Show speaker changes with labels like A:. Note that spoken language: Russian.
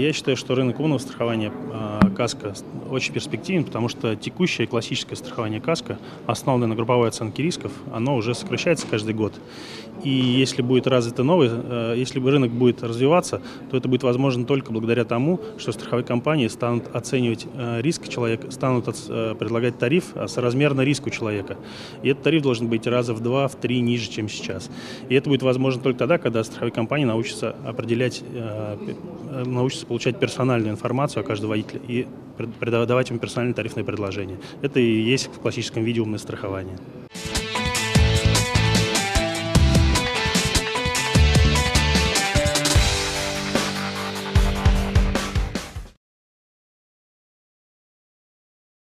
A: Я считаю, что рынок умного страхования э, КАСКО очень перспективен, потому что текущее классическое страхование КАСКО, основанное на групповой оценке рисков, оно уже сокращается каждый год. И если будет развито новый, э, если рынок будет развиваться, то это будет возможно только благодаря тому, что страховые компании станут оценивать э, риск человека, станут предлагать тариф соразмерно риску человека. И этот тариф должен быть раза в два, в три ниже, чем сейчас. И это будет возможно только тогда, когда страховые компании научатся определять, научатся получать персональную информацию о каждом водителе и давать ему персональные тарифные предложения. Это и есть в классическом виде умное страхование.